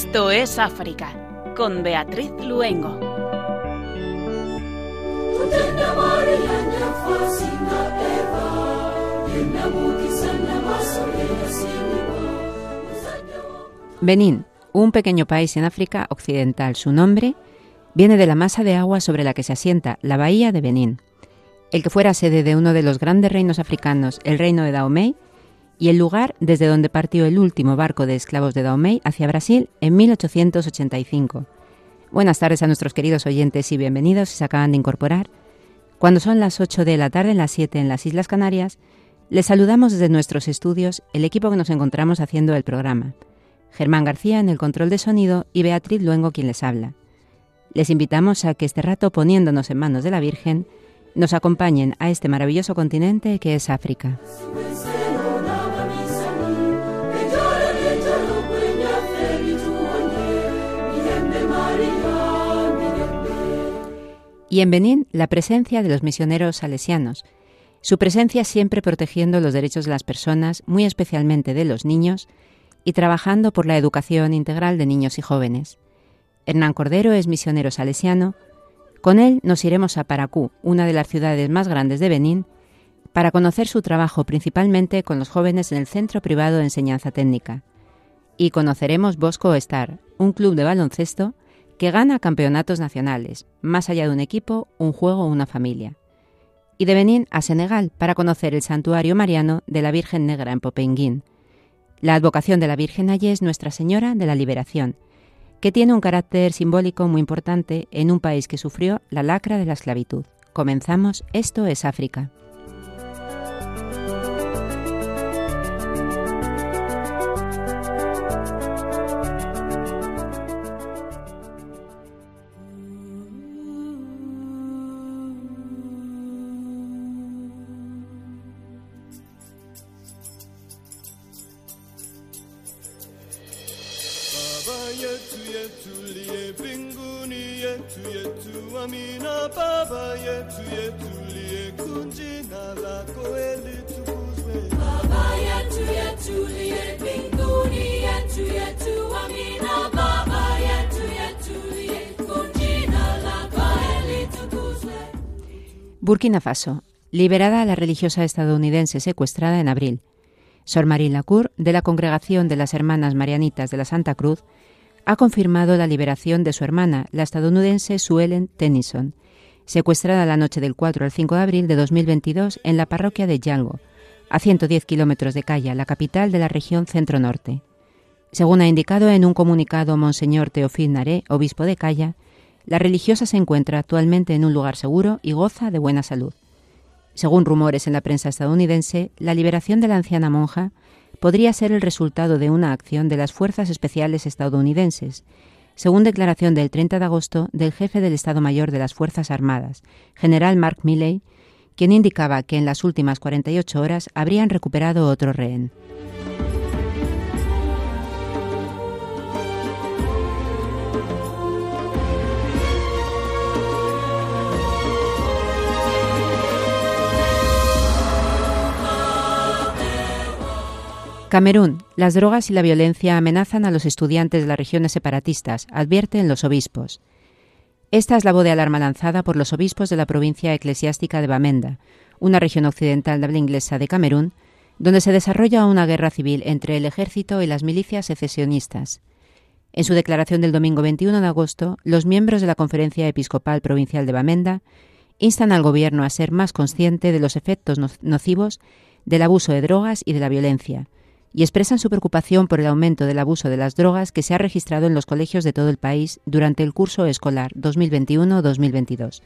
Esto es África, con Beatriz Luengo. Benín, un pequeño país en África occidental. Su nombre viene de la masa de agua sobre la que se asienta la bahía de Benín, el que fuera sede de uno de los grandes reinos africanos, el reino de Dahomey, y el lugar desde donde partió el último barco de esclavos de Dahomey hacia Brasil en 1885. Buenas tardes a nuestros queridos oyentes y bienvenidos si se acaban de incorporar. Cuando son las 8 de la tarde, en las 7 en las Islas Canarias, les saludamos desde nuestros estudios el equipo que nos encontramos haciendo el programa. Germán García en el control de sonido y Beatriz Luengo quien les habla. Les invitamos a que este rato, poniéndonos en manos de la Virgen, nos acompañen a este maravilloso continente que es África. Y en Benín, la presencia de los misioneros salesianos, su presencia siempre protegiendo los derechos de las personas, muy especialmente de los niños, y trabajando por la educación integral de niños y jóvenes. Hernán Cordero es misionero salesiano. Con él nos iremos a Paracú, una de las ciudades más grandes de Benín, para conocer su trabajo principalmente con los jóvenes en el Centro Privado de Enseñanza Técnica. Y conoceremos Bosco Star, un club de baloncesto que gana campeonatos nacionales, más allá de un equipo, un juego o una familia. Y de Benín a Senegal para conocer el santuario mariano de la Virgen Negra en Popenguín. La advocación de la Virgen allí es Nuestra Señora de la Liberación, que tiene un carácter simbólico muy importante en un país que sufrió la lacra de la esclavitud. Comenzamos, esto es África. Burkina liberada a la religiosa estadounidense secuestrada en abril. Sor Marie Lacour, de la Congregación de las Hermanas Marianitas de la Santa Cruz, ha confirmado la liberación de su hermana, la estadounidense Sue Ellen Tennyson, secuestrada la noche del 4 al 5 de abril de 2022 en la parroquia de Yango, a 110 kilómetros de Calla, la capital de la región centro-norte. Según ha indicado en un comunicado Monseñor Teofil Naré, obispo de Calla, la religiosa se encuentra actualmente en un lugar seguro y goza de buena salud. Según rumores en la prensa estadounidense, la liberación de la anciana monja podría ser el resultado de una acción de las Fuerzas Especiales estadounidenses, según declaración del 30 de agosto del jefe del Estado Mayor de las Fuerzas Armadas, general Mark Milley, quien indicaba que en las últimas 48 horas habrían recuperado otro rehén. Camerún. Las drogas y la violencia amenazan a los estudiantes de las regiones separatistas, advierten los obispos. Esta es la voz de alarma lanzada por los obispos de la provincia eclesiástica de Bamenda, una región occidental de habla inglesa de Camerún, donde se desarrolla una guerra civil entre el ejército y las milicias secesionistas. En su declaración del domingo 21 de agosto, los miembros de la Conferencia Episcopal Provincial de Bamenda instan al Gobierno a ser más consciente de los efectos nocivos del abuso de drogas y de la violencia, y expresan su preocupación por el aumento del abuso de las drogas que se ha registrado en los colegios de todo el país durante el curso escolar 2021-2022.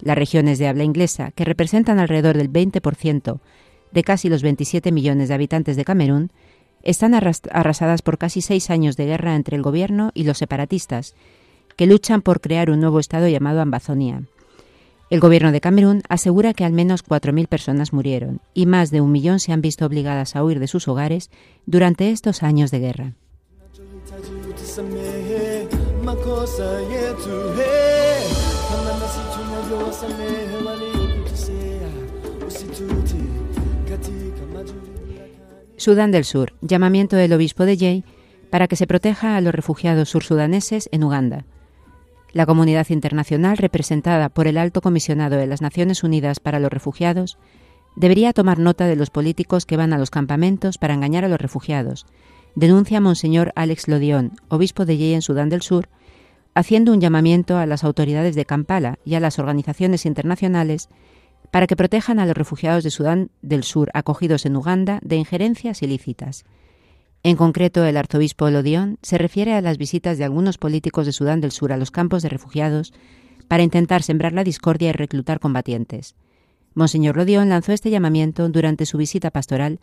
Las regiones de habla inglesa, que representan alrededor del 20% de casi los 27 millones de habitantes de Camerún, están arrasadas por casi seis años de guerra entre el gobierno y los separatistas, que luchan por crear un nuevo estado llamado Ambazonia. El gobierno de Camerún asegura que al menos 4.000 personas murieron y más de un millón se han visto obligadas a huir de sus hogares durante estos años de guerra. Sudán del Sur, llamamiento del obispo de Jay para que se proteja a los refugiados sursudaneses en Uganda. La comunidad internacional, representada por el Alto Comisionado de las Naciones Unidas para los Refugiados, debería tomar nota de los políticos que van a los campamentos para engañar a los refugiados, denuncia Monseñor Alex Lodion, obispo de Yei en Sudán del Sur, haciendo un llamamiento a las autoridades de Kampala y a las organizaciones internacionales para que protejan a los refugiados de Sudán del Sur acogidos en Uganda de injerencias ilícitas. En concreto, el arzobispo Lodion se refiere a las visitas de algunos políticos de Sudán del Sur a los campos de refugiados para intentar sembrar la discordia y reclutar combatientes. Monseñor Lodion lanzó este llamamiento durante su visita pastoral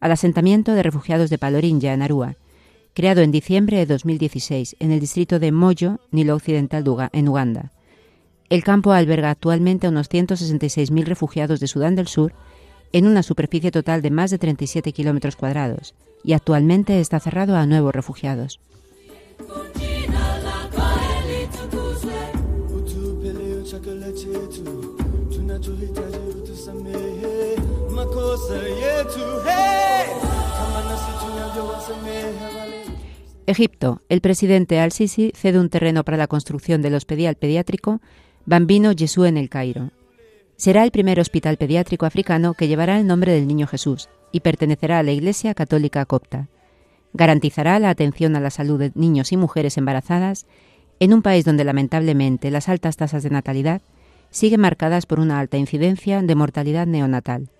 al asentamiento de refugiados de Palorinja, en Arua, creado en diciembre de 2016 en el distrito de Moyo, Nilo Occidental, en Uganda. El campo alberga actualmente a unos 166.000 refugiados de Sudán del Sur en una superficie total de más de 37 kilómetros cuadrados y actualmente está cerrado a nuevos refugiados. Egipto. El presidente al-Sisi cede un terreno para la construcción del hospital pediátrico Bambino Jesús en el Cairo. Será el primer hospital pediátrico africano que llevará el nombre del Niño Jesús y pertenecerá a la Iglesia Católica Copta. Garantizará la atención a la salud de niños y mujeres embarazadas en un país donde lamentablemente las altas tasas de natalidad siguen marcadas por una alta incidencia de mortalidad neonatal.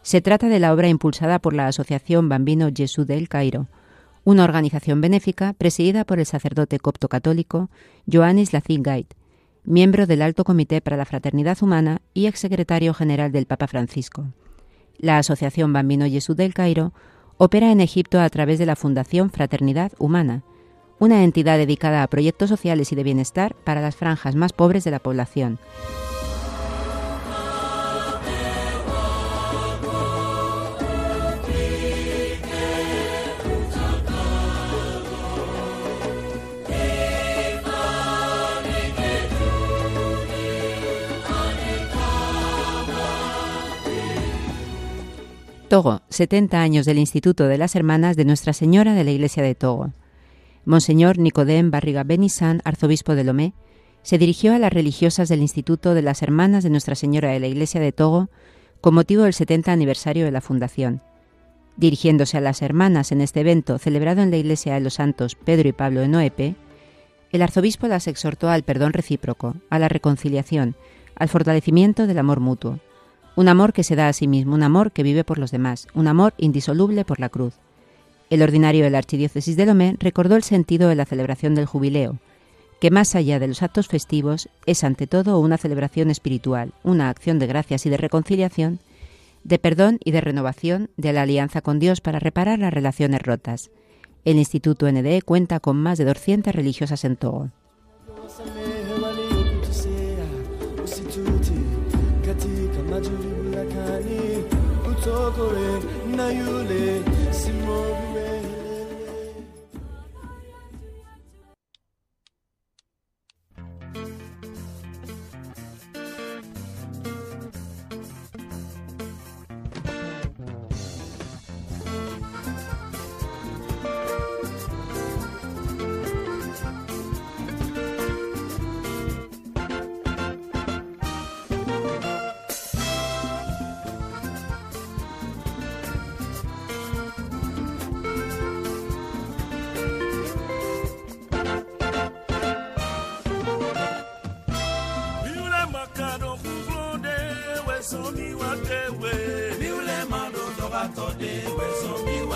Se trata de la obra impulsada por la Asociación Bambino Jesús del Cairo, una organización benéfica presidida por el sacerdote copto católico Joannis Lacin Gait, miembro del Alto Comité para la Fraternidad Humana y exsecretario general del Papa Francisco. La Asociación Bambino Jesús del Cairo opera en Egipto a través de la Fundación Fraternidad Humana, una entidad dedicada a proyectos sociales y de bienestar para las franjas más pobres de la población. Togo, 70 años del Instituto de las Hermanas de Nuestra Señora de la Iglesia de Togo. Monseñor Nicodem Barriga Benisan, arzobispo de Lomé, se dirigió a las religiosas del Instituto de las Hermanas de Nuestra Señora de la Iglesia de Togo con motivo del 70 aniversario de la fundación. Dirigiéndose a las hermanas en este evento celebrado en la Iglesia de los Santos Pedro y Pablo en Noepe, el arzobispo las exhortó al perdón recíproco, a la reconciliación, al fortalecimiento del amor mutuo. Un amor que se da a sí mismo, un amor que vive por los demás, un amor indisoluble por la cruz. El ordinario de la Archidiócesis de Lomé recordó el sentido de la celebración del jubileo, que más allá de los actos festivos es ante todo una celebración espiritual, una acción de gracias y de reconciliación, de perdón y de renovación de la alianza con Dios para reparar las relaciones rotas. El Instituto NDE cuenta con más de 200 religiosas en Togo. kore na yule simori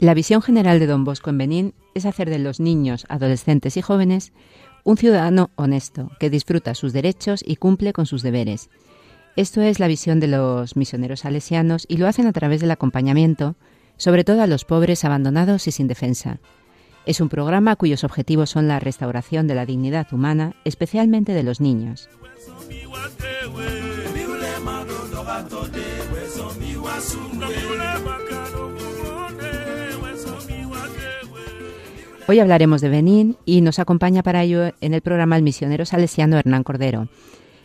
La visión general de Don Bosco en Benín es hacer de los niños, adolescentes y jóvenes un ciudadano honesto, que disfruta sus derechos y cumple con sus deberes. Esto es la visión de los misioneros salesianos y lo hacen a través del acompañamiento, sobre todo a los pobres, abandonados y sin defensa. Es un programa cuyos objetivos son la restauración de la dignidad humana, especialmente de los niños. Hoy hablaremos de Benín y nos acompaña para ello en el programa el misionero salesiano Hernán Cordero.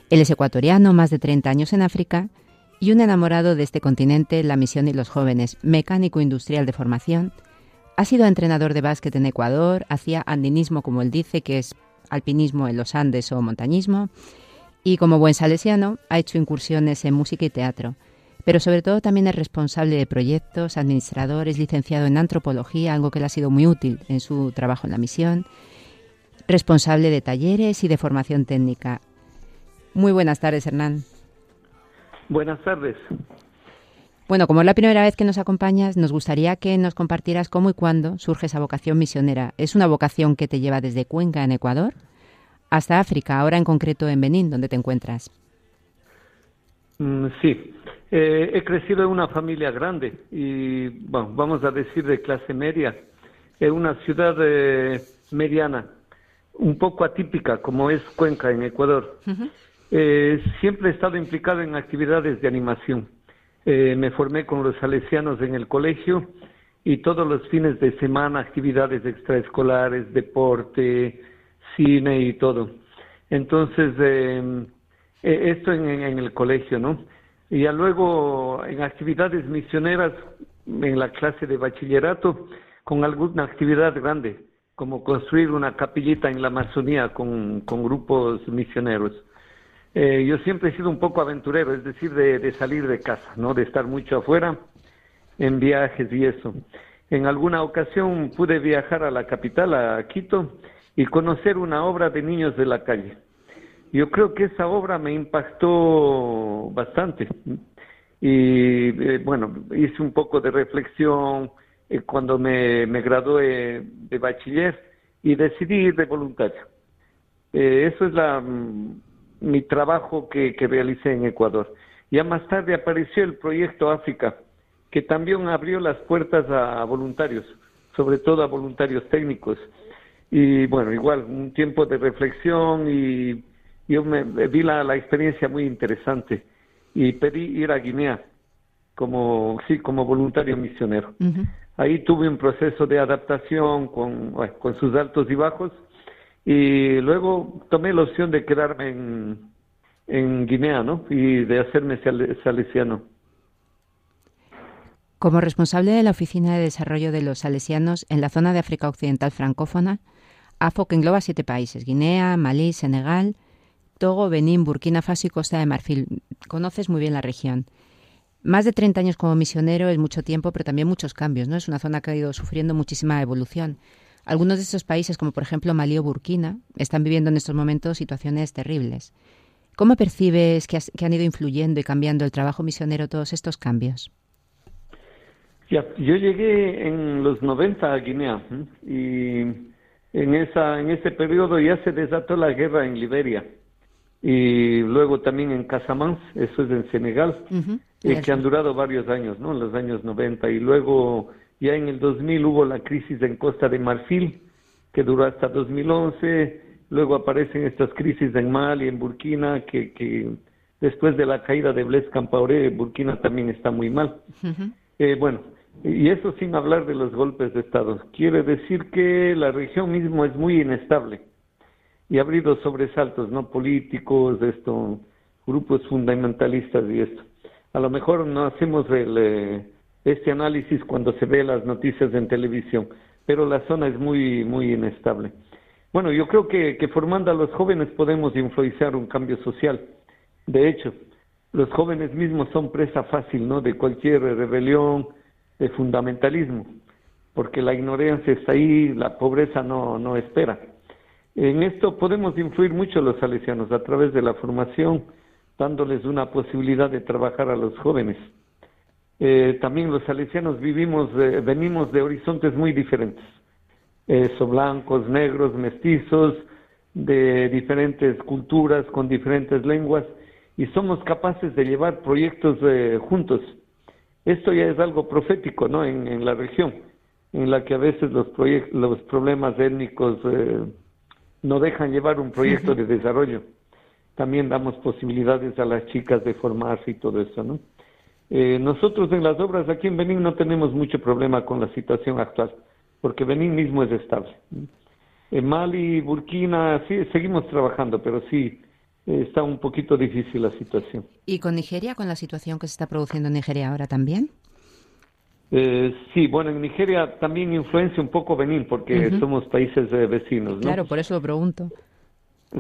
Él es ecuatoriano, más de 30 años en África y un enamorado de este continente, la misión y los jóvenes, mecánico industrial de formación. Ha sido entrenador de básquet en Ecuador, hacía andinismo como él dice, que es alpinismo en los Andes o montañismo, y como buen salesiano ha hecho incursiones en música y teatro pero sobre todo también es responsable de proyectos, administrador, es licenciado en antropología, algo que le ha sido muy útil en su trabajo en la misión, responsable de talleres y de formación técnica. Muy buenas tardes, Hernán. Buenas tardes. Bueno, como es la primera vez que nos acompañas, nos gustaría que nos compartieras cómo y cuándo surge esa vocación misionera. ¿Es una vocación que te lleva desde Cuenca, en Ecuador, hasta África, ahora en concreto en Benín, donde te encuentras? Mm, sí, eh, he crecido en una familia grande y bueno, vamos a decir de clase media, en una ciudad eh, mediana, un poco atípica como es Cuenca en Ecuador. Eh, siempre he estado implicado en actividades de animación. me formé con los salesianos en el colegio y todos los fines de semana actividades extraescolares, deporte, cine y todo. Entonces, esto en el colegio, ¿no? Y ya luego en actividades misioneras en la clase de bachillerato con alguna actividad grande, como construir una capillita en la Amazonía con, con grupos misioneros. Eh, yo siempre he sido un poco aventurero, es decir, de, de, salir de casa, ¿no? De estar mucho afuera, en viajes y eso. En alguna ocasión pude viajar a la capital, a Quito, y conocer una obra de niños de la calle. Yo creo que esa obra me impactó bastante. Y eh, bueno, hice un poco de reflexión eh, cuando me, me gradué de bachiller y decidí ir de voluntario. Eh, eso es la, mm, mi trabajo que, que realicé en Ecuador. Ya más tarde apareció el proyecto África, que también abrió las puertas a voluntarios, sobre todo a voluntarios técnicos. Y bueno, igual, un tiempo de reflexión y yo me, vi la, la, experiencia muy interesante y pedí ir a Guinea como sí como voluntario misionero. Ahí tuve un proceso de adaptación con, con sus altos y bajos y luego tomé la opción de quedarme en, en Guinea, ¿no? Y de hacerme salesiano. Como responsable de la Oficina de Desarrollo de los Salesianos en la zona de África Occidental francófona, AFOC engloba siete países, Guinea, Malí, Senegal, Togo, Benín, Burkina Faso y Costa de Marfil. Conoces muy bien la región. Más de 30 años como misionero es mucho tiempo, pero también muchos cambios, ¿no? Es una zona que ha ido sufriendo muchísima evolución. Algunos de estos países, como por ejemplo Malí o Burkina, están viviendo en estos momentos situaciones terribles. ¿Cómo percibes que, han ido influyendo y cambiando el trabajo misionero todos estos cambios? Yo llegué en los 90 a Guinea y en, esa, en ese periodo ya se desató la guerra en Liberia y luego también en Casamance, eso es en Senegal, eh, que han durado varios años, ¿no? En los años 90 y luego ya en el 2000 hubo la crisis en Costa de Marfil, que duró hasta 2011, luego aparecen estas crisis en Mali, en Burkina, que, que después de la caída de Blaise Campaoré, Burkina también está muy mal. eh, bueno, y eso sin hablar de los golpes de Estado. Quiere decir que la región mismo es muy inestable y ha habido sobresaltos no políticos, esto, grupos fundamentalistas y esto. A lo mejor no hacemos el, eh, este análisis cuando se ve las noticias en televisión, pero la zona es muy, muy inestable. Bueno, yo creo que, que formando a los jóvenes podemos influenciar un cambio social. De hecho, los jóvenes mismos son presa fácil, ¿no? De cualquier rebelión, de fundamentalismo, porque la ignorancia está ahí, la pobreza no, no espera. En esto podemos influir mucho los salesianos a través de la formación, dándoles una posibilidad de trabajar a los jóvenes. Eh, también los salesianos vivimos, eh, venimos de horizontes muy diferentes. Eh, son blancos, negros, mestizos, de diferentes culturas, con diferentes lenguas, y somos capaces de llevar proyectos juntos. Esto ya es algo profético, ¿no? En, la región, en la que a veces los, los problemas étnicos eh, no dejan llevar un proyecto de desarrollo. También damos posibilidades a las chicas de formarse y todo eso, ¿no? Eh, nosotros en las obras aquí en Benín no tenemos mucho problema con la situación actual, porque Benín mismo es estable. En Mali, Burkina, sí, seguimos trabajando, pero sí, está un poquito difícil la situación. ¿Y con Nigeria, con la situación que se está produciendo en Nigeria ahora también? Eh, sí, bueno, en Nigeria también influencia un poco Benín, porque somos países eh, vecinos. ¿no? Claro, por eso lo pregunto.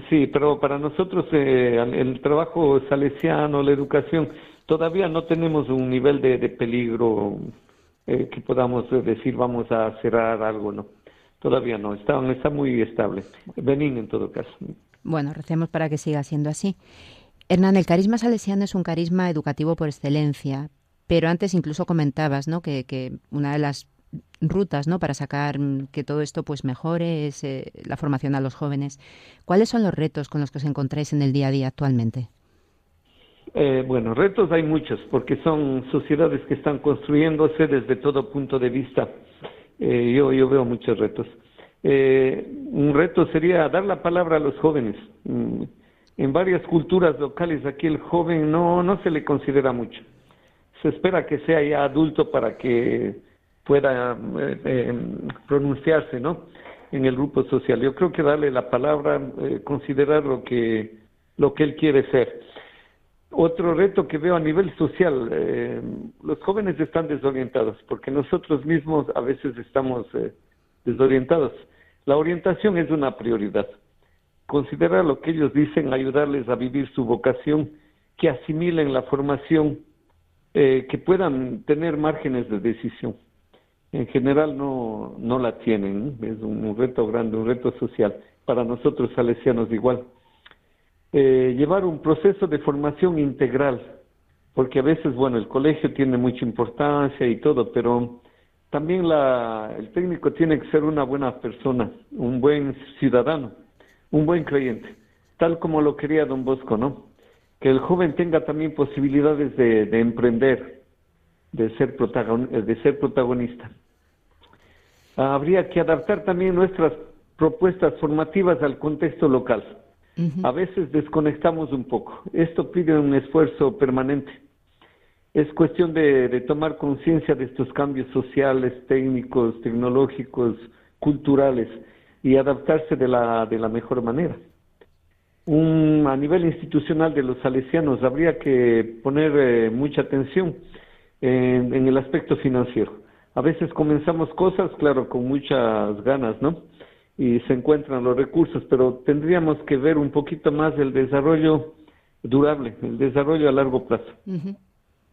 Sí, pero para nosotros eh, el trabajo salesiano, la educación, todavía no tenemos un nivel de, peligro eh, que podamos decir vamos a cerrar algo, ¿no? Todavía no, está, está muy estable. Benín en todo caso. Bueno, recemos para que siga siendo así. Hernán, el carisma salesiano es un carisma educativo por excelencia, pero antes incluso comentabas ¿no? que, una de las rutas ¿no? para sacar que todo esto pues mejore es eh, la formación a los jóvenes. ¿Cuáles son los retos con los que os encontráis en el día a día actualmente? Eh, bueno, retos hay muchos, porque son sociedades que están construyéndose desde todo punto de vista. Eh, yo, yo veo muchos retos. Eh, un reto sería dar la palabra a los jóvenes. Mm, en varias culturas locales aquí el joven no, no se le considera mucho. Se espera que sea ya adulto para que pueda eh, eh, pronunciarse, ¿no? En el grupo social. Yo creo que darle la palabra, considerar lo que, lo que él quiere ser. Otro reto que veo a nivel social, los jóvenes están desorientados porque nosotros mismos a veces estamos desorientados. La orientación es una prioridad. Considerar lo que ellos dicen, ayudarles a vivir su vocación, que asimilen la formación, eh, que puedan tener márgenes de decisión. En general no, no la tienen, es un, reto grande, un reto social. Para nosotros salesianos igual. Eh, llevar un proceso de formación integral, porque a veces, bueno, el colegio tiene mucha importancia y todo, pero también la, el técnico tiene que ser una buena persona, un buen ciudadano, un buen creyente, tal como lo quería don Bosco, ¿no? Que el joven tenga también posibilidades de, emprender, de ser, de ser protagonista. Habría que adaptar también nuestras propuestas formativas al contexto local. A veces desconectamos un poco. Esto pide un esfuerzo permanente es cuestión de, tomar conciencia de estos cambios sociales, técnicos, tecnológicos, culturales y adaptarse de la, de la mejor manera. Un, a nivel institucional de los salesianos habría que poner eh, mucha atención en, en, el aspecto financiero. A veces comenzamos cosas, claro, con muchas ganas, ¿no? Y se encuentran los recursos, pero tendríamos que ver un poquito más el desarrollo durable, el desarrollo a largo plazo.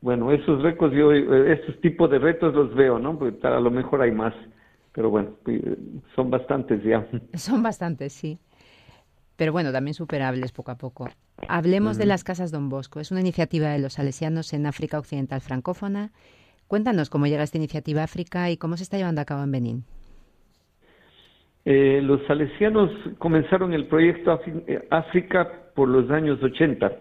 Bueno, esos retos, yo, eh, estos tipos de retos los veo, ¿no? Porque a lo mejor hay más, pero bueno, eh, son bastantes ya. Son bastantes, sí. Pero bueno, también superables poco a poco. Hablemos de las Casas Don Bosco. Es una iniciativa de los salesianos en África Occidental Francófona. Cuéntanos cómo llega esta iniciativa a África y cómo se está llevando a cabo en Benín. Eh, los salesianos comenzaron el proyecto África por los años 80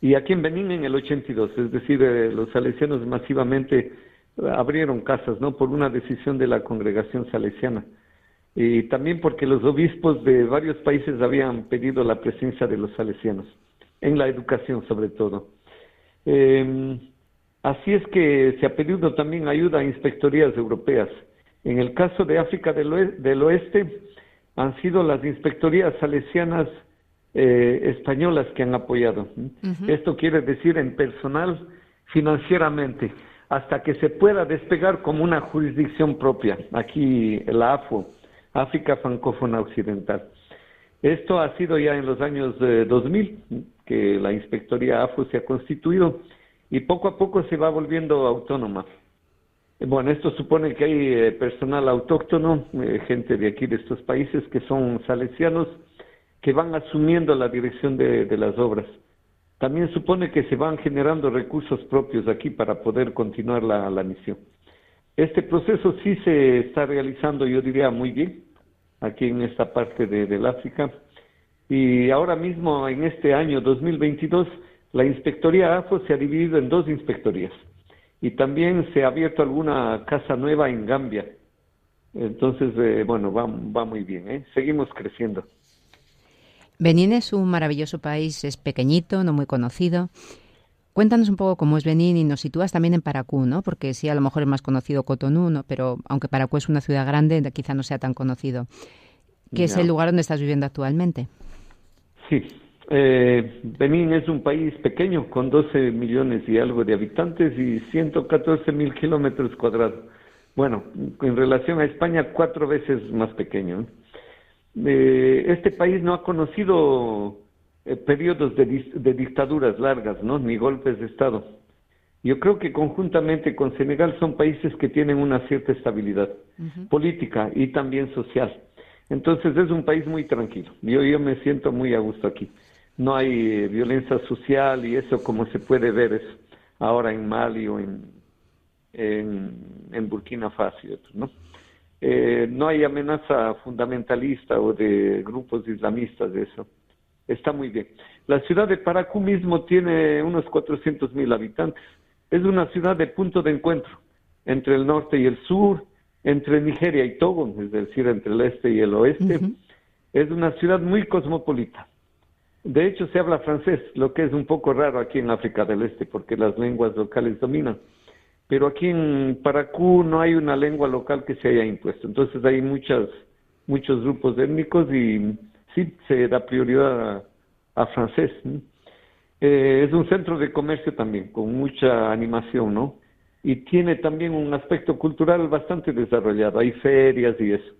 y aquí en Benín en el 82, es decir, eh, los salesianos masivamente abrieron casas, ¿no? Por una decisión de la congregación salesiana. Y también porque los obispos de varios países habían pedido la presencia de los salesianos, en la educación sobre todo. Em, así es que se ha pedido también ayuda a inspectorías europeas. En el caso de África del Oeste, han sido las inspectorías salesianas eh, españolas que han apoyado. Esto quiere decir en personal, financieramente, hasta que se pueda despegar como una jurisdicción propia, aquí la AFO, África Francófona Occidental. Esto ha sido ya en los años 2000 eh, que la Inspectoría AFO se ha constituido y poco a poco se va volviendo autónoma. Bueno, esto supone que hay eh, personal autóctono, gente de aquí de estos países que son salesianos, que van asumiendo la dirección de, las obras. También supone que se van generando recursos propios aquí para poder continuar la, misión. Este proceso sí se está realizando, yo diría, muy bien aquí en esta parte de, del África. Y ahora mismo, en este año 2022, la Inspectoría AFO se ha dividido en dos inspectorías. Y también se ha abierto alguna casa nueva en Gambia. Entonces, eh, bueno, va, muy bien, ¿eh? seguimos creciendo. Benín es un maravilloso país, es pequeñito, no muy conocido. Cuéntanos un poco cómo es Benín y nos sitúas también en Paracú, ¿no? Porque sí, a lo mejor es más conocido Cotonú, ¿no? Pero aunque Paracú es una ciudad grande, quizá no sea tan conocido. ¿Qué es el lugar donde estás viviendo actualmente? Sí, eh, Benín es un país pequeño con 12 millones y algo de habitantes y 114 mil kilómetros cuadrados. Bueno, en relación a España, cuatro veces más pequeño. Eh, este país no ha conocido eh, periodos de, dictaduras largas, ¿no? Ni golpes de Estado. Yo creo que conjuntamente con Senegal son países que tienen una cierta estabilidad política y también social. Entonces es un país muy tranquilo. Yo, yo me siento muy a gusto aquí. No hay eh, violencia social y eso como se puede ver es ahora en Mali o en, en, Burkina Faso, ¿no? Eh, no hay amenaza fundamentalista o de grupos islamistas de eso está muy bien. La ciudad de Paracú mismo tiene unos 400 mil habitantes. Es una ciudad de punto de encuentro entre el norte y el sur, entre Nigeria y Togo, es decir, entre el este y el oeste. Es una ciudad muy cosmopolita. De hecho, se habla francés, lo que es un poco raro aquí en África del Este, porque las lenguas locales dominan. Pero aquí en Paracú no hay una lengua local que se haya impuesto. Entonces hay muchas, muchos grupos étnicos y sí se da prioridad a, francés. Eh, es un centro de comercio también, con mucha animación, ¿no? Y tiene también un aspecto cultural bastante desarrollado, hay ferias y eso.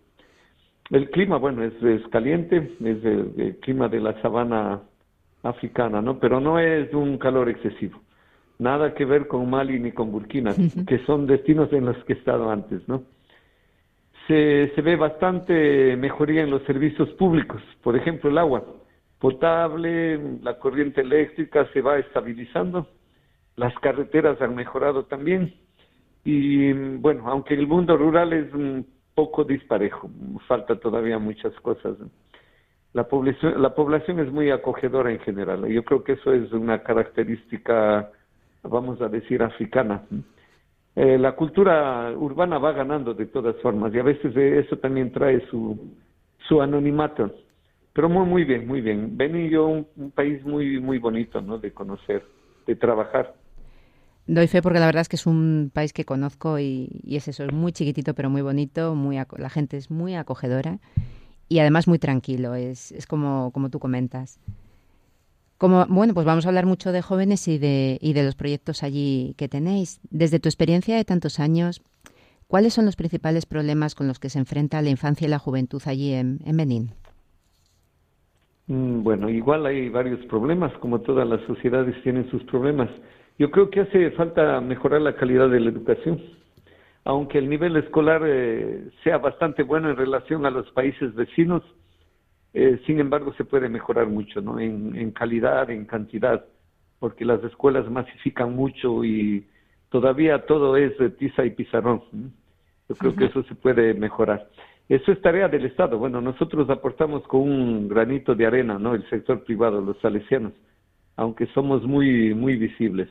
El clima, bueno, es, es caliente, es el, clima de la sabana africana, ¿no? Pero no es un calor excesivo. Nada que ver con Mali ni con Burkina, que son destinos en los que he estado antes, ¿no? Se, se ve bastante mejoría en los servicios públicos, por ejemplo el agua potable, la corriente eléctrica se va estabilizando, las carreteras han mejorado también y bueno, aunque el mundo rural es un poco disparejo, falta todavía muchas cosas. La población, la población es muy acogedora en general. Yo creo que eso es una característica, vamos a decir, africana. Eh, la cultura urbana va ganando de todas formas y a veces eso también trae su, su anonimato. Pero muy, muy bien, muy bien. Ven y yo un, país muy, muy bonito, ¿no? De conocer, de trabajar. Doy fe porque la verdad es que es un país que conozco y, y es eso, es muy chiquitito pero muy bonito, muy la gente es muy acogedora y además muy tranquilo, es, es como, como tú comentas. Bueno, pues vamos a hablar mucho de jóvenes y de, y de los proyectos allí que tenéis. Desde tu experiencia de tantos años, ¿cuáles son los principales problemas con los que se enfrenta la infancia y la juventud allí en, en Benín? Mm, bueno, igual hay varios problemas, como todas las sociedades tienen sus problemas. Yo creo que hace falta mejorar la calidad de la educación. Aunque el nivel escolar eh, sea bastante bueno en relación a los países vecinos, eh, sin embargo, se puede mejorar mucho, ¿no? En, calidad, en cantidad, porque las escuelas masifican mucho y todavía todo es de tiza y pizarrón. Yo creo que eso se puede mejorar. Eso es tarea del Estado. Bueno, nosotros aportamos con un granito de arena, ¿no? El sector privado, los salesianos, aunque somos muy, muy visibles.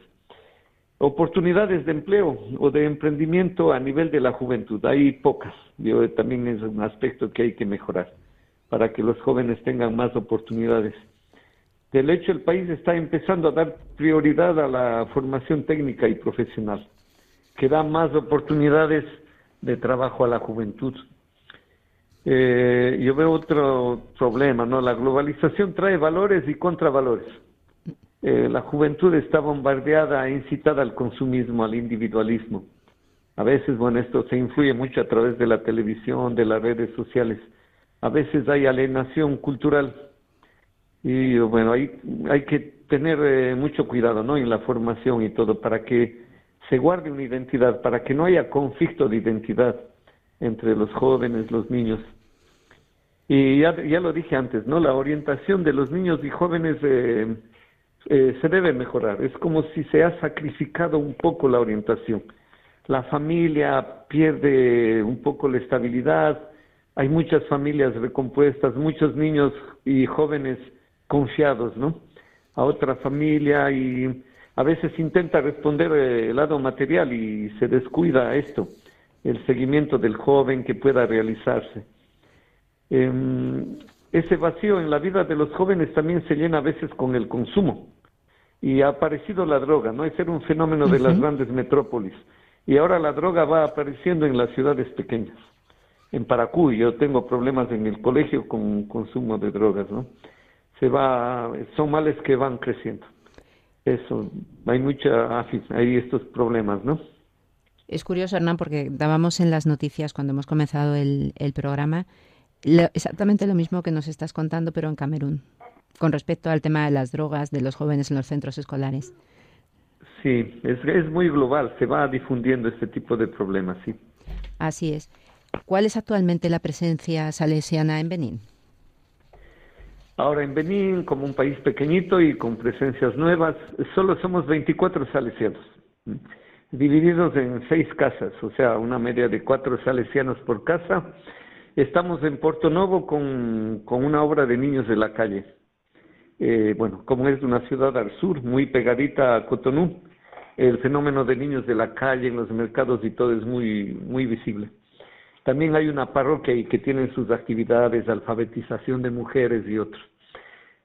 Oportunidades de empleo o de emprendimiento a nivel de la juventud, hay pocas. Yo, también es un aspecto que hay que mejorar para que los jóvenes tengan más oportunidades. Del hecho, el país está empezando a dar prioridad a la formación técnica y profesional, que da más oportunidades de trabajo a la juventud. Eh, yo veo otro problema, ¿no? La globalización trae valores y contravalores. Eh, la juventud está bombardeada, incitada al consumismo, al individualismo. A veces, bueno, esto se influye mucho a través de la televisión, de las redes sociales a veces hay alienación cultural y bueno, hay, hay que tener eh, mucho cuidado ¿no? en la formación y todo para que se guarde una identidad, para que no haya conflicto de identidad entre los jóvenes, los niños. Y ya, ya lo dije antes, ¿no? La orientación de los niños y jóvenes eh, eh, se debe mejorar. Es como si se ha sacrificado un poco la orientación. La familia pierde un poco la estabilidad, hay muchas familias recompuestas, muchos niños y jóvenes confiados, ¿no? A otra familia y a veces intenta responder eh, el lado material y se descuida esto, el seguimiento del joven que pueda realizarse. Em, ese vacío en la vida de los jóvenes también se llena a veces con el consumo y ha aparecido la droga, ¿no? Es ser un fenómeno de las grandes metrópolis y ahora la droga va apareciendo en las ciudades pequeñas. En Paracú yo tengo problemas en el colegio con consumo de drogas, ¿no? Se va, son males que van creciendo. Eso, hay mucha, hay estos problemas, ¿no? Es curioso, Hernán, porque dábamos en las noticias cuando hemos comenzado el, el programa exactamente lo mismo que nos estás contando, pero en Camerún, con respecto al tema de las drogas de los jóvenes en los centros escolares. Sí, es, es muy global, se va difundiendo este tipo de problemas, sí. Así es. ¿Cuál es actualmente la presencia salesiana en Benín? Ahora en Benín, como un país pequeñito y con presencias nuevas, solo somos 24 salesianos, divididos en seis casas, o sea, una media de cuatro salesianos por casa Estamos en Porto Novo con, con una obra de niños de la calle. Eh, bueno, como es una ciudad al sur, muy pegadita a Cotonú, el fenómeno de niños de la calle en los mercados y todo es muy, muy visible. También hay una parroquia y que tienen sus actividades, alfabetización de mujeres y otros.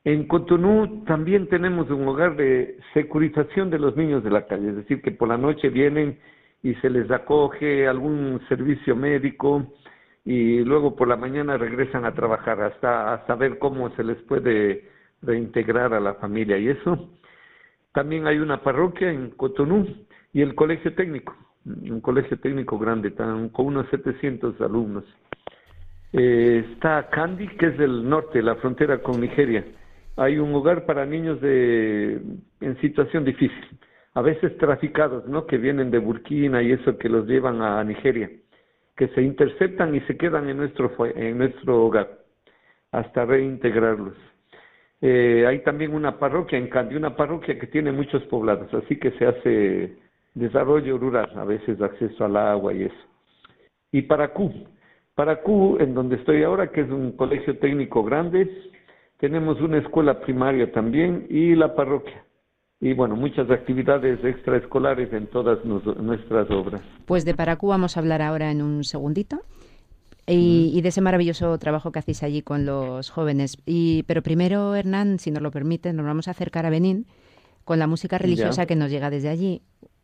En Cotonú también tenemos un hogar de securización de los niños de la calle, es decir, que por la noche vienen y se les acoge algún servicio médico, y luego por la mañana regresan a trabajar hasta, hasta ver cómo se les puede reintegrar a la familia y eso. También hay una parroquia en Cotonú y el colegio técnico, un colegio técnico grande, con unos 700 alumnos. Eh, está Candy, que es del norte, la frontera con Nigeria. Hay un hogar para niños de, en situación difícil, a veces traficados, ¿no? Que vienen de Burkina y eso que los llevan a Nigeria que se interceptan y se quedan en nuestro, en nuestro hogar hasta reintegrarlos. Eh, hay también una parroquia en cambio, una parroquia que tiene muchos poblados, así que se hace desarrollo rural, a veces acceso al agua y eso. Y para Q, para Q, en donde estoy ahora, que es un colegio técnico grande, tenemos una escuela primaria también y la parroquia y bueno, muchas actividades extraescolares en todas nuestras obras. Pues de Paracú vamos a hablar ahora en un segundito. Y, de ese maravilloso trabajo que hacéis allí con los jóvenes. Y, pero primero, Hernán, si nos lo permite, nos vamos a acercar a Benín con la música religiosa que nos llega desde allí.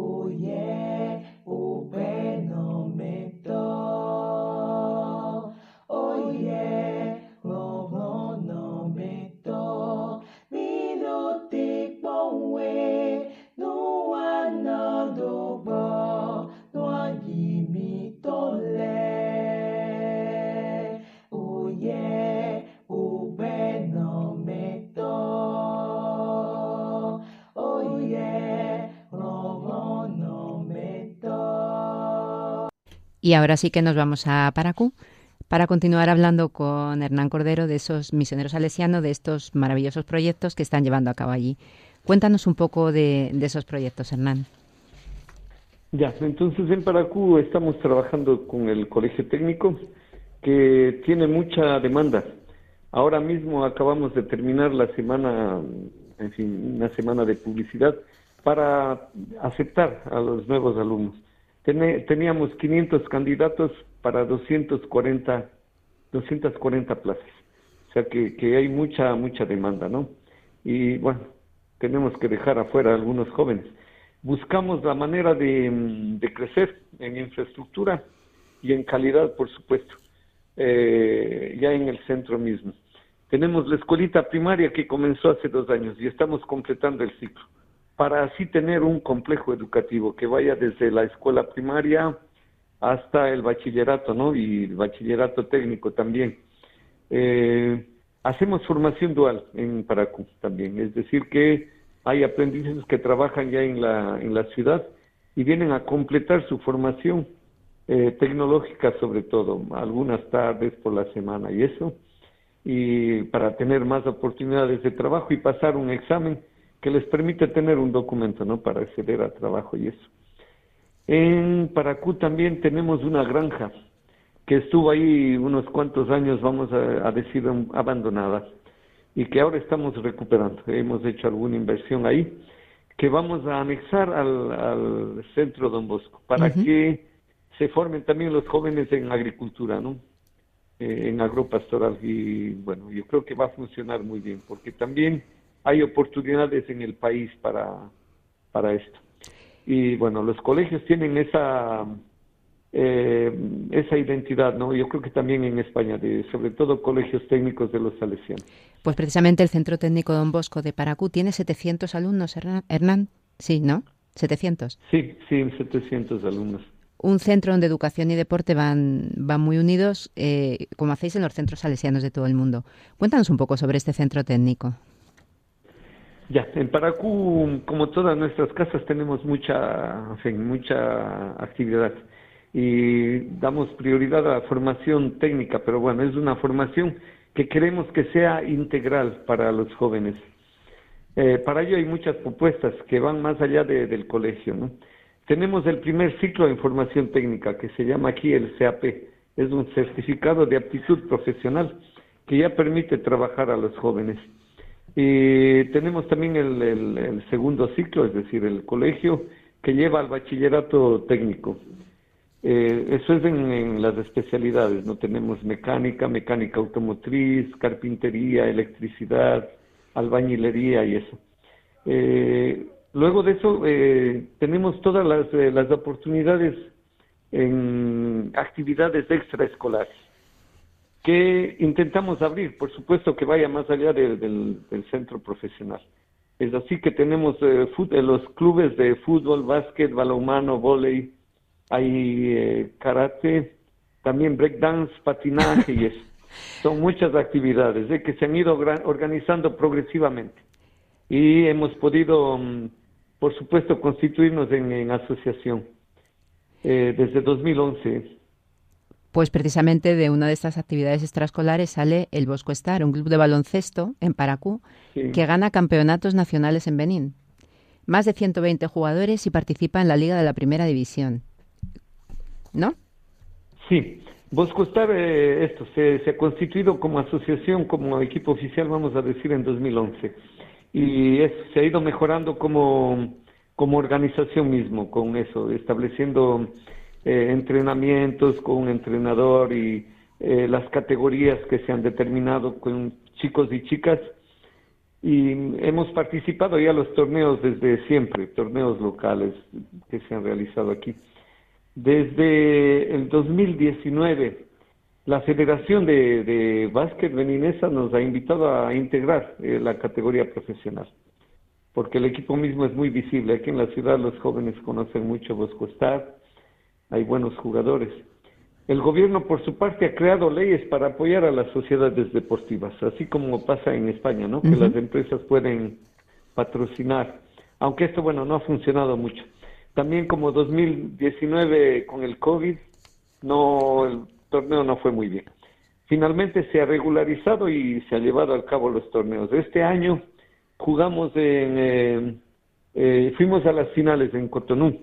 Oh yeah, oh up. Y ahora sí que nos vamos a Paracú para continuar hablando con Hernán Cordero de esos misioneros salesianos, de estos maravillosos proyectos que están llevando a cabo allí. Cuéntanos un poco de, esos proyectos, Hernán. Ya, entonces en Paracú estamos trabajando con el Colegio Técnico que tiene mucha demanda. Ahora mismo acabamos de terminar la semana, en fin, una semana de publicidad para aceptar a los nuevos alumnos teníamos 500 candidatos para 240, 240 plazas. O sea que, hay mucha, mucha demanda, ¿no? Y bueno, tenemos que dejar afuera a algunos jóvenes. Buscamos la manera de, mm, de crecer en infraestructura y en calidad, por supuesto, eh, ya en el centro mismo. Tenemos la escuelita primaria que comenzó hace dos años y estamos completando el ciclo para así tener un complejo educativo que vaya desde la escuela primaria hasta el bachillerato, ¿no? Y el bachillerato técnico también. Eh, hacemos formación dual en Paracú también, es decir, que hay aprendices que trabajan ya en la, en la ciudad y vienen a completar su formación eh, tecnológica sobre todo, algunas tardes por la semana y eso, y para tener más oportunidades de trabajo y pasar un examen que les permite tener un documento, ¿no? Para acceder a trabajo y eso. En Paracú también tenemos una granja que estuvo ahí unos cuantos años, vamos a, decir, abandonada y que ahora estamos recuperando. Hemos hecho alguna inversión ahí que vamos a anexar al, centro Don Bosco para que se formen también los jóvenes en agricultura, ¿no? Eh, en agropastoral y bueno, yo creo que va a funcionar muy bien porque también hay oportunidades en el país para, para esto. Y bueno, los colegios tienen esa, eh, esa identidad, ¿no? Yo creo que también en España, de, sobre todo colegios técnicos de los salesianos. Pues precisamente el Centro Técnico Don Bosco de Paracú tiene 700 alumnos, Hernán. Sí, ¿no? 700. Sí, sí, 700 alumnos. Un centro donde educación y deporte van, van muy unidos, eh, como hacéis en los centros salesianos de todo el mundo. Cuéntanos un poco sobre este centro técnico. Ya, en Paracú, como todas nuestras casas, tenemos mucha, mucha actividad y damos prioridad a la formación técnica, pero bueno, es una formación que queremos que sea integral para los jóvenes. Eh, para ello hay muchas propuestas que van más allá del colegio. ¿no? Tenemos el primer ciclo de formación técnica que se llama aquí el CAP, es un certificado de aptitud profesional que ya permite trabajar a los jóvenes. Y tenemos también el, segundo ciclo, es decir, el colegio que lleva al bachillerato técnico. Eh, eso es en, las especialidades, no tenemos mecánica, mecánica automotriz, carpintería, electricidad, albañilería y eso. Eh, luego de eso eh, tenemos todas las, las oportunidades en actividades extraescolares que intentamos abrir, por supuesto que vaya más allá del, centro profesional. Es así que tenemos eh, eh, los clubes de fútbol, básquet, balonmano, volei, hay eh, karate, también breakdance, patinaje y eso. Son muchas actividades que se han ido organizando progresivamente y hemos podido, mm, por supuesto, constituirnos en, asociación desde 2011 pues precisamente de una de estas actividades extraescolares sale el Bosco Star, un club de baloncesto en Paracú que gana campeonatos nacionales en Benín. Más de 120 jugadores y participa en la Liga de la Primera División. ¿No? Sí, Bosco Star, eh, esto, se, ha constituido como asociación, como equipo oficial, vamos a decir, en 2011. Y se ha ido mejorando como, como organización mismo con eso, estableciendo eh, entrenamientos con un entrenador y eh, las categorías que se han determinado con chicos y chicas. Y hemos participado ya los torneos desde siempre, torneos locales que se han realizado aquí. Desde el 2019, la Federación de, de Básquet Beninesa nos ha invitado a integrar eh, la categoría profesional, porque el equipo mismo es muy visible. Aquí en la ciudad los jóvenes conocen mucho Bosco Star, hay buenos jugadores. El gobierno, por su parte, ha creado leyes para apoyar a las sociedades deportivas, así como pasa en España, ¿no? Que las empresas pueden patrocinar, aunque esto, bueno, no ha funcionado mucho. También como 2019 con el COVID, no, el torneo no fue muy bien. Finalmente se ha regularizado y se ha llevado a cabo los torneos. Este año jugamos en, eh, eh, fuimos a las finales en Cotonú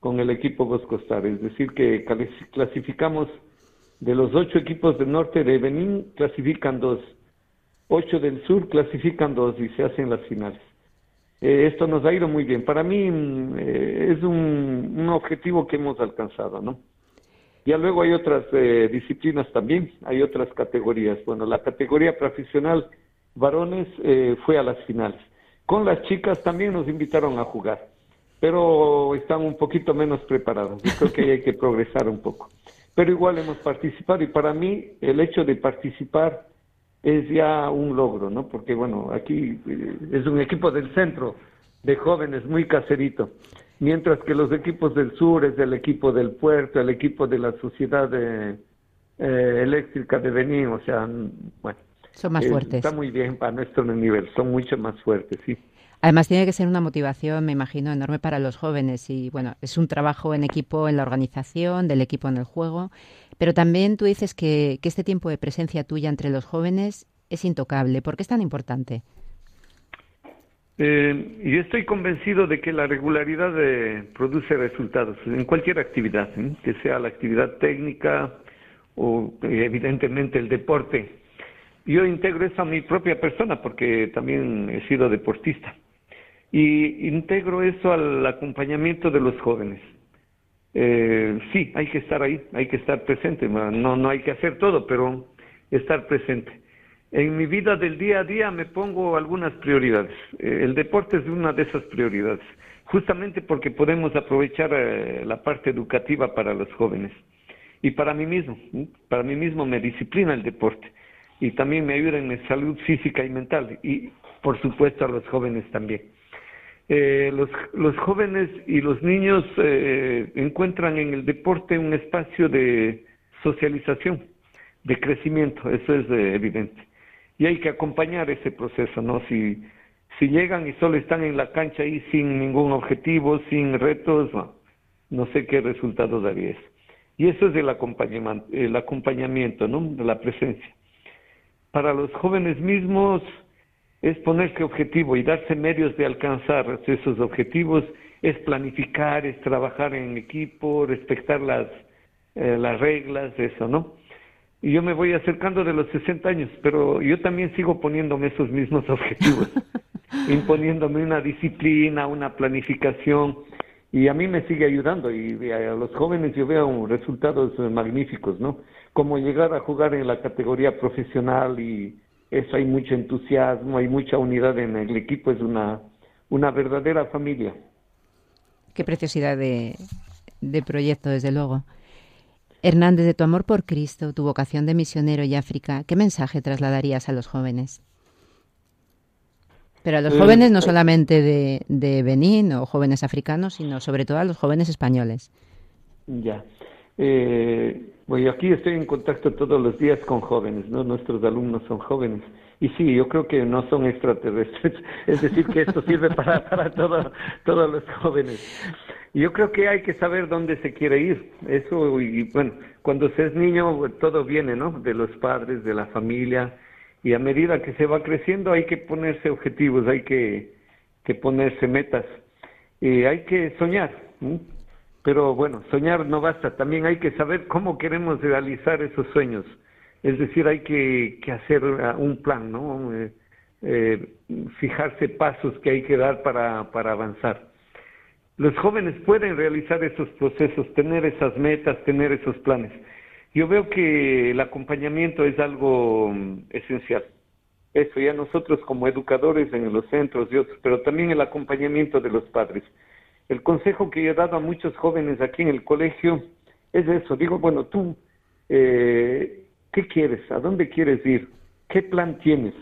con el equipo Boscostar, es decir, que clasificamos de los ocho equipos del norte de Benín, clasifican dos, ocho del sur clasifican dos y se hacen las finales. Eh, esto nos ha ido muy bien. Para mí mm, eh, es un, objetivo que hemos alcanzado, ¿no? Ya luego hay otras eh, disciplinas también, hay otras categorías. Bueno, la categoría profesional varones fue a las finales. Con las chicas también nos invitaron a jugar pero están un poquito menos preparados. Yo creo que hay que progresar un poco. Pero igual hemos participado y para mí el hecho de participar es ya un logro, ¿no? Porque bueno, aquí eh, es un equipo del centro de jóvenes muy caserito, mientras que los equipos del sur es el equipo del puerto, el equipo de la sociedad eh, eléctrica de Benín, o sea, bueno. Son más fuertes. Está muy bien para nuestro nivel, son mucho más fuertes, sí. Además tiene que ser una motivación, me imagino, enorme para los jóvenes y bueno, es un trabajo en equipo en la organización, del equipo en el juego, pero también tú dices que, este tiempo de presencia tuya entre los jóvenes es intocable. ¿Por qué es tan importante? Eh, yo estoy convencido de que la regularidad eh, produce resultados en cualquier actividad, ¿eh? que sea la actividad técnica o evidentemente el deporte. Yo integro eso a mi propia persona porque también he sido deportista y integro eso al acompañamiento de los jóvenes. Eh, sí, hay que estar ahí, hay que estar presente, no, no hay que hacer todo, pero estar presente. En mi vida del día a día me pongo algunas prioridades. Eh, el deporte es una de esas prioridades, justamente porque podemos aprovechar eh, la parte educativa para los jóvenes. Y para mí mismo, para mí mismo me disciplina el deporte y también me ayuda en mi salud física y mental y por supuesto a los jóvenes también. Eh, los, los jóvenes y los niños eh, encuentran en el deporte un espacio de socialización, de crecimiento, eso es eh, evidente. Y hay que acompañar ese proceso, ¿no? Si, si llegan y solo están en la cancha ahí sin ningún objetivo, sin retos, no, sé qué resultado daría eso. Y eso es el acompañamiento, el acompañamiento, ¿no? De la presencia. Para los jóvenes mismos, es ponerse objetivo y darse medios de alcanzar esos objetivos, es planificar, es trabajar en equipo, respetar las, eh, las reglas, eso, ¿no? Y yo me voy acercando de los 60 años, pero yo también sigo poniéndome esos mismos objetivos, imponiéndome una disciplina, una planificación, y a mí me sigue ayudando, y a los jóvenes yo veo resultados magníficos, ¿no? Como llegar a jugar en la categoría profesional y eso hay mucho entusiasmo, hay mucha unidad en el equipo, es una, una verdadera familia. Qué preciosidad de, de proyecto, desde luego. Hernández, de tu amor por Cristo, tu vocación de misionero y África, ¿qué mensaje trasladarías a los jóvenes? Pero a los jóvenes no eh, solamente de, de Benín o jóvenes africanos, sino sobre todo a los jóvenes españoles. Ya. Eh, bueno, aquí estoy en contacto todos los días con jóvenes, ¿no? Nuestros alumnos son jóvenes. Y sí, yo creo que no son extraterrestres. Es decir, que esto sirve para, para todo, todos los jóvenes. Yo creo que hay que saber dónde se quiere ir. Eso, y bueno, cuando se es niño, todo viene, ¿no? De los padres, de la familia. Y a medida que se va creciendo, hay que ponerse objetivos, hay que, que ponerse metas. Y hay que soñar. Pero bueno, soñar no basta, también hay que saber cómo queremos realizar esos sueños. Es decir, hay que, que hacer uh, un plan, ¿no? Eh, eh, fijarse pasos que hay que dar para, para avanzar. Los jóvenes pueden realizar esos procesos, tener esas metas, tener esos planes. Yo veo que el acompañamiento es algo um, esencial. Eso ya nosotros como educadores en los centros y otros, pero también el acompañamiento de los padres. El consejo que he dado a muchos jóvenes aquí en el colegio es eso. Digo, bueno, tú, eh, ¿qué quieres? ¿A dónde quieres ir? ¿Qué plan tienes?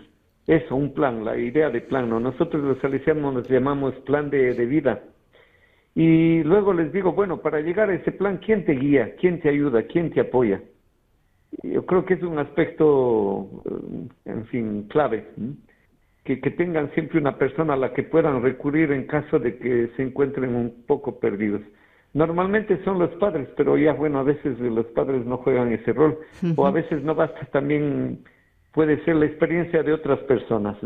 Eso, un plan, la idea de plan. ¿no? Nosotros los salesianos nos llamamos plan de, de vida. Y luego les digo, bueno, para llegar a ese plan, ¿quién te guía? ¿Quién te ayuda? ¿Quién te apoya? Yo creo que es un aspecto, eh, en fin, clave que, tengan siempre una persona a la que puedan recurrir en caso de que se encuentren un poco perdidos. Normalmente son los padres, pero ya bueno, a veces los padres no juegan ese rol, o a veces no basta, también puede ser la experiencia de otras personas.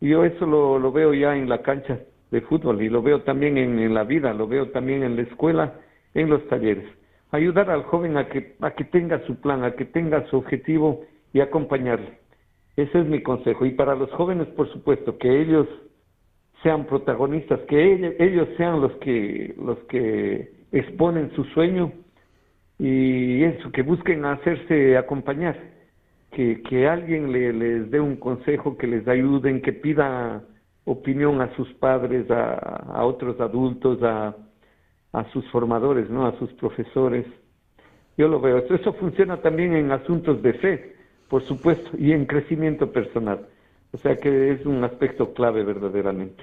Y yo eso lo, lo, veo ya en la cancha de fútbol y lo veo también en, en, la vida, lo veo también en la escuela, en los talleres. Ayudar al joven a que, a que tenga su plan, a que tenga su objetivo y acompañarle. Ese es mi consejo. Y para los jóvenes, por supuesto, que ellos sean protagonistas, que ellos, sean los que, los que exponen su sueño y eso, que busquen hacerse acompañar, que, que alguien le, les dé un consejo, que les ayuden, que pida opinión a sus padres, a, a otros adultos, a, a sus formadores, ¿no? a sus profesores. Yo lo veo. Eso funciona también en asuntos de fe por supuesto, y en crecimiento personal. O sea que es un aspecto clave verdaderamente.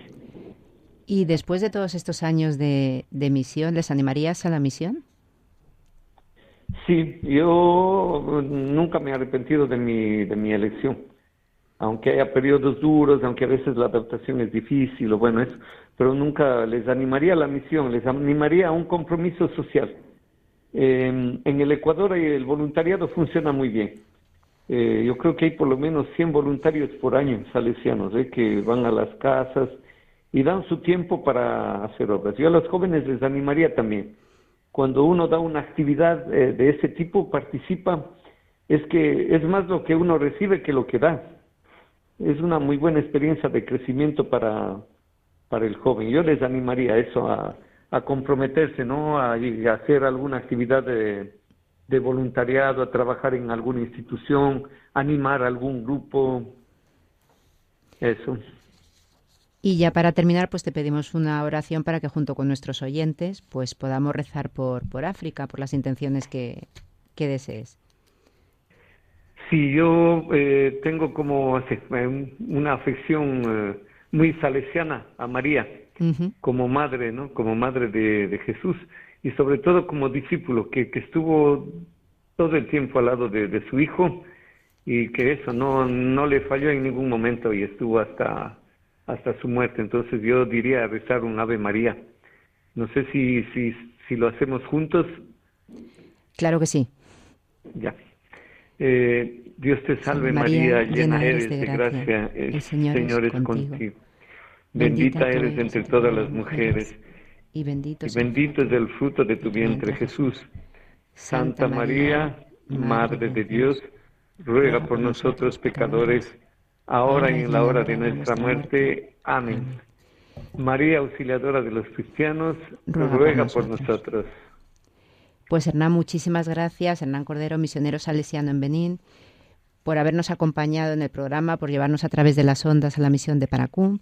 ¿Y después de todos estos años de, misión, les animarías a la misión? Sí, yo nunca me he arrepentido de mi, de mi elección. aunque haya periodos duros, aunque a veces la adaptación es difícil o bueno, eso, pero nunca les animaría a la misión, les animaría a un compromiso social. Eh, en el Ecuador el voluntariado funciona muy bien. Eh, yo creo que hay por lo menos 100 voluntarios por año salesianos ¿eh? que van a las casas y dan su tiempo para hacer obras. Yo a los jóvenes les animaría también. Cuando uno da una actividad eh, de ese tipo, participa, es que es más lo que uno recibe que lo que da. Es una muy buena experiencia de crecimiento para, para el joven. Yo les animaría a eso, a, a comprometerse, ¿no? A, a hacer alguna actividad de, de voluntariado, a trabajar en alguna institución, animar a algún grupo. Eso. Y ya para terminar, pues te pedimos una oración para que junto con nuestros oyentes, pues podamos rezar por, por África, por las intenciones que, que desees. Sí, yo eh, tengo como eh, una afección eh, muy salesiana a María, como madre, ¿no? Como madre de, de Jesús y sobre todo como discípulo que, que estuvo todo el tiempo al lado de, de su hijo y que eso no, no le falló en ningún momento y estuvo hasta, hasta su muerte. Entonces yo diría rezar un Ave María. No sé si, si, si lo hacemos juntos, Claro que sí. ya. Eh, Dios te salve María, llena eres de gracia, el Señor, es contigo. Bendita eres entre todas las mujeres y bendito, y es el bendito es el fruto de tu vientre Jesús. Santa María, Madre de Dios, ruega por nosotros pecadores, ahora y en la hora de nuestra muerte. Amén. María, auxiliadora de los cristianos, Ruega por nosotros. Pues Hernán, muchísimas gracias. Hernán Cordero, misionero salesiano en Benín, por habernos acompañado en el programa, por llevarnos a través de las ondas a la misión de Paracú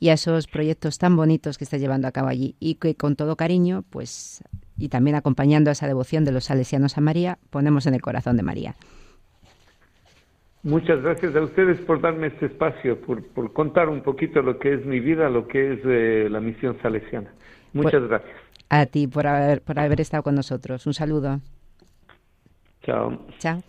y a esos proyectos tan bonitos que está llevando a cabo allí y que con todo cariño, pues, y también acompañando a esa devoción de los salesianos a María, ponemos en el corazón de María. Muchas gracias a ustedes por darme este espacio, por, por contar un poquito lo que es mi vida, lo que es eh, la misión salesiana. Muchas Pues- gracias. A ti por haber, por haber estado con nosotros. Un saludo. Chao. Chao.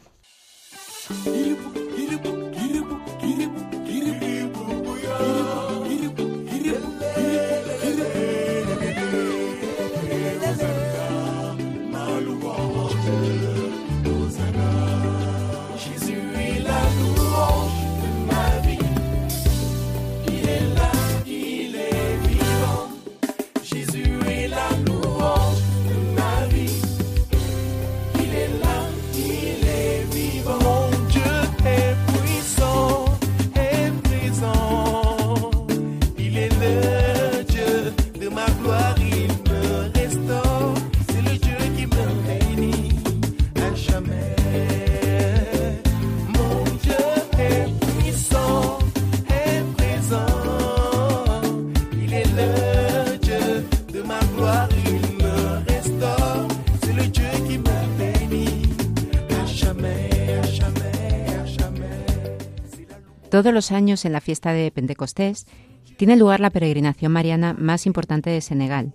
Todos los años en la fiesta de Pentecostés tiene lugar la peregrinación mariana más importante de Senegal,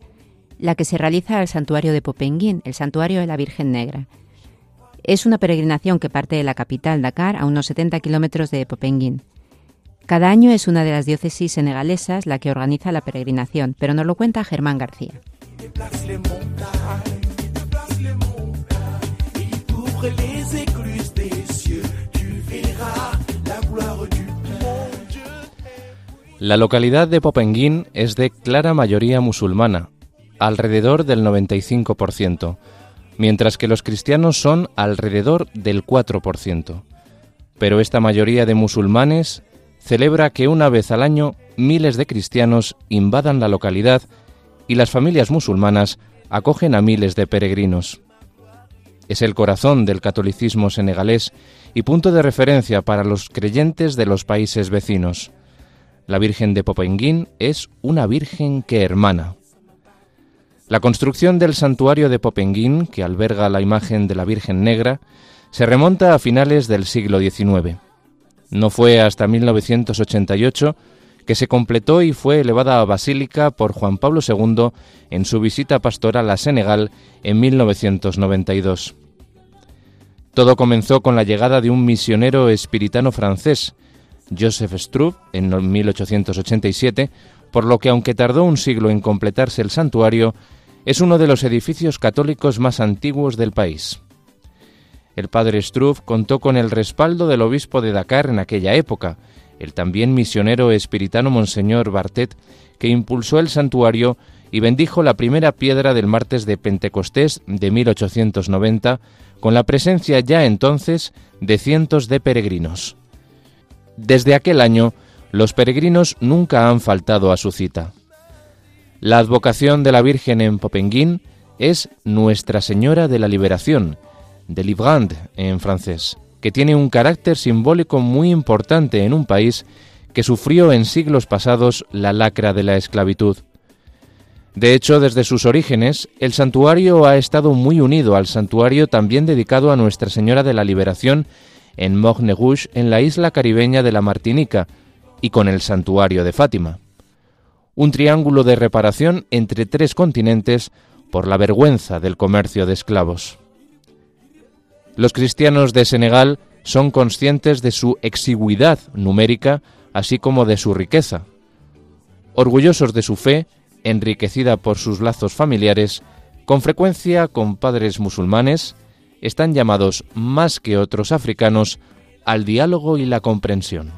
la que se realiza al santuario de Popenguín, el santuario de la Virgen Negra. Es una peregrinación que parte de la capital, Dakar, a unos 70 kilómetros de Popenguín. Cada año es una de las diócesis senegalesas la que organiza la peregrinación, pero nos lo cuenta Germán García. La localidad de Popenguín es de clara mayoría musulmana, alrededor del 95%, mientras que los cristianos son alrededor del 4%. Pero esta mayoría de musulmanes celebra que una vez al año miles de cristianos invadan la localidad y las familias musulmanas acogen a miles de peregrinos. Es el corazón del catolicismo senegalés y punto de referencia para los creyentes de los países vecinos. La Virgen de Popenguín es una Virgen que hermana. La construcción del santuario de Popenguín, que alberga la imagen de la Virgen Negra, se remonta a finales del siglo XIX. No fue hasta 1988 que se completó y fue elevada a basílica por Juan Pablo II en su visita pastoral a Senegal en 1992. Todo comenzó con la llegada de un misionero espiritano francés, Joseph Struve en 1887, por lo que aunque tardó un siglo en completarse el santuario, es uno de los edificios católicos más antiguos del país. El padre Struve contó con el respaldo del obispo de Dakar en aquella época, el también misionero espiritano Monseñor Bartet, que impulsó el santuario y bendijo la primera piedra del martes de Pentecostés de 1890, con la presencia ya entonces de cientos de peregrinos. Desde aquel año, los peregrinos nunca han faltado a su cita. La advocación de la Virgen en Popenguín es Nuestra Señora de la Liberación, de Livrand en francés, que tiene un carácter simbólico muy importante en un país que sufrió en siglos pasados la lacra de la esclavitud. De hecho, desde sus orígenes, el santuario ha estado muy unido al santuario también dedicado a Nuestra Señora de la Liberación en Morne Rouge, en la isla caribeña de la Martinica, y con el santuario de Fátima. Un triángulo de reparación entre tres continentes por la vergüenza del comercio de esclavos. Los cristianos de Senegal son conscientes de su exigüidad numérica, así como de su riqueza. Orgullosos de su fe, enriquecida por sus lazos familiares, con frecuencia con padres musulmanes, están llamados más que otros africanos al diálogo y la comprensión.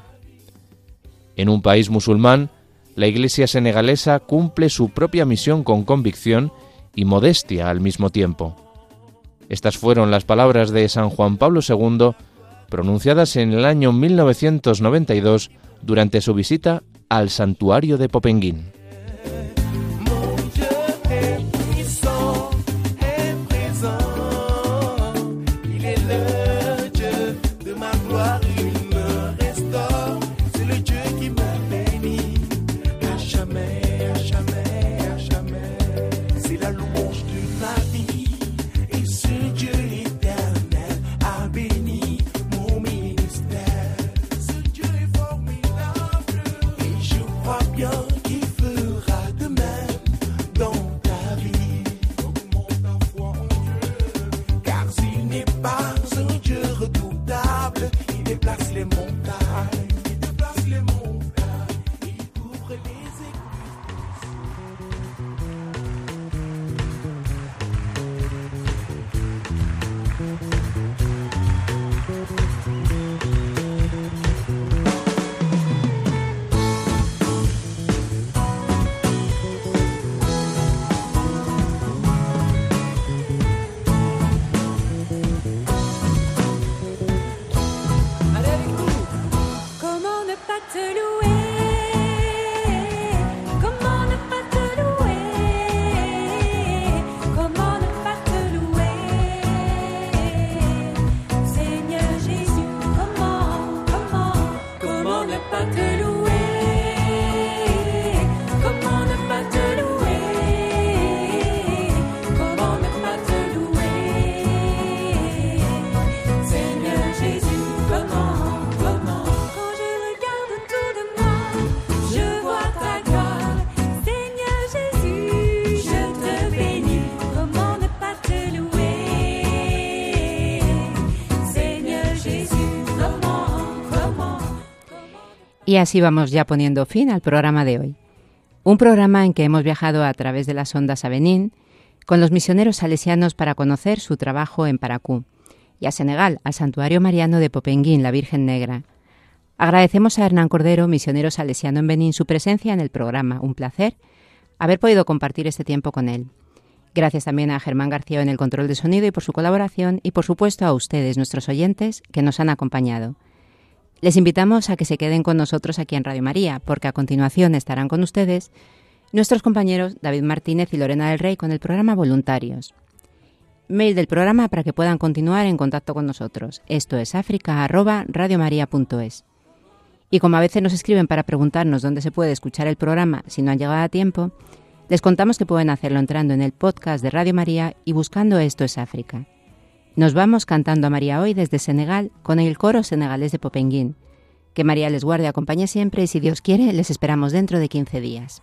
En un país musulmán, la Iglesia senegalesa cumple su propia misión con convicción y modestia al mismo tiempo. Estas fueron las palabras de San Juan Pablo II pronunciadas en el año 1992 durante su visita al santuario de Popenguín. Y así vamos ya poniendo fin al programa de hoy. Un programa en que hemos viajado a través de las ondas a Benín con los misioneros salesianos para conocer su trabajo en Paracú y a Senegal, al santuario mariano de Popenguín, la Virgen Negra. Agradecemos a Hernán Cordero, misionero salesiano en Benín, su presencia en el programa. Un placer haber podido compartir este tiempo con él. Gracias también a Germán García en el control de sonido y por su colaboración y por supuesto a ustedes, nuestros oyentes, que nos han acompañado. Les invitamos a que se queden con nosotros aquí en Radio María, porque a continuación estarán con ustedes nuestros compañeros David Martínez y Lorena del Rey con el programa Voluntarios. Mail del programa para que puedan continuar en contacto con nosotros. Esto es africa@radiomaria.es. Y como a veces nos escriben para preguntarnos dónde se puede escuchar el programa si no han llegado a tiempo, les contamos que pueden hacerlo entrando en el podcast de Radio María y buscando Esto es África. Nos vamos cantando a María hoy desde Senegal con el coro senegalés de Popenguín. Que María les guarde, acompañe siempre y si Dios quiere, les esperamos dentro de 15 días.